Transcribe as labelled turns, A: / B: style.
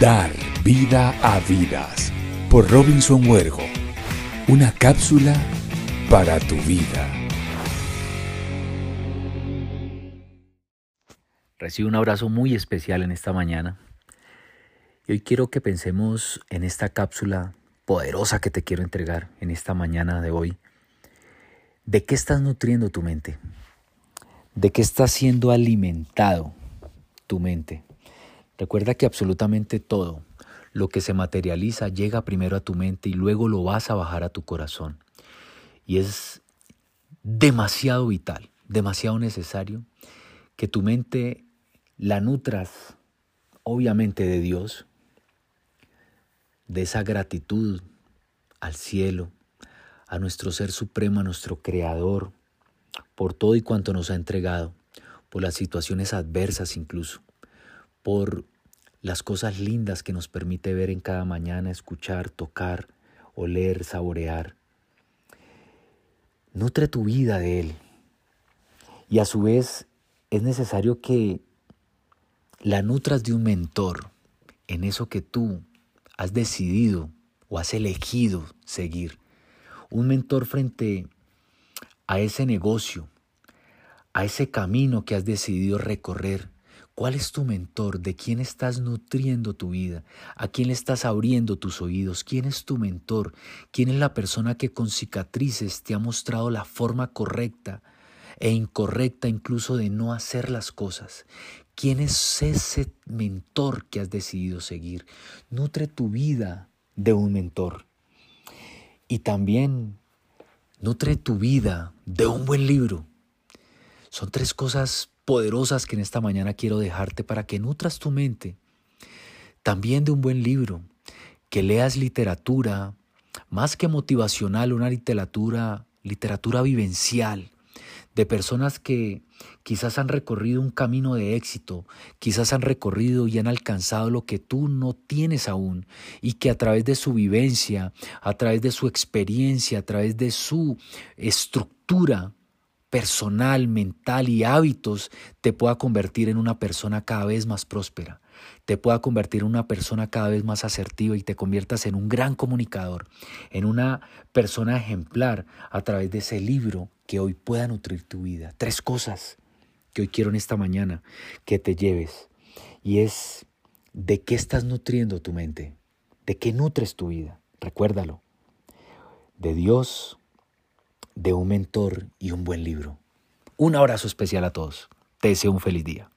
A: Dar vida a vidas por Robinson Huergo. Una cápsula para tu vida.
B: Recibo un abrazo muy especial en esta mañana. Y hoy quiero que pensemos en esta cápsula poderosa que te quiero entregar en esta mañana de hoy. ¿De qué estás nutriendo tu mente? ¿De qué está siendo alimentado tu mente? Recuerda que absolutamente todo lo que se materializa llega primero a tu mente y luego lo vas a bajar a tu corazón. Y es demasiado vital, demasiado necesario que tu mente la nutras, obviamente, de Dios, de esa gratitud al cielo, a nuestro Ser Supremo, a nuestro Creador, por todo y cuanto nos ha entregado, por las situaciones adversas incluso, por las cosas lindas que nos permite ver en cada mañana, escuchar, tocar, oler, saborear. Nutre tu vida de Él. Y a su vez es necesario que la nutras de un mentor en eso que tú has decidido o has elegido seguir. Un mentor frente a ese negocio, a ese camino que has decidido recorrer. ¿Cuál es tu mentor? ¿De quién estás nutriendo tu vida? ¿A quién le estás abriendo tus oídos? ¿Quién es tu mentor? ¿Quién es la persona que con cicatrices te ha mostrado la forma correcta e incorrecta incluso de no hacer las cosas? ¿Quién es ese mentor que has decidido seguir? Nutre tu vida de un mentor. Y también Nutre tu vida de un buen libro. Son tres cosas poderosas que en esta mañana quiero dejarte para que nutras tu mente. También de un buen libro, que leas literatura, más que motivacional, una literatura, literatura vivencial, de personas que quizás han recorrido un camino de éxito, quizás han recorrido y han alcanzado lo que tú no tienes aún y que a través de su vivencia, a través de su experiencia, a través de su estructura personal, mental y hábitos, te pueda convertir en una persona cada vez más próspera te pueda convertir en una persona cada vez más asertiva y te conviertas en un gran comunicador, en una persona ejemplar a través de ese libro que hoy pueda nutrir tu vida. Tres cosas que hoy quiero en esta mañana que te lleves. Y es de qué estás nutriendo tu mente, de qué nutres tu vida. Recuérdalo. De Dios, de un mentor y un buen libro. Un abrazo especial a todos. Te deseo un feliz día.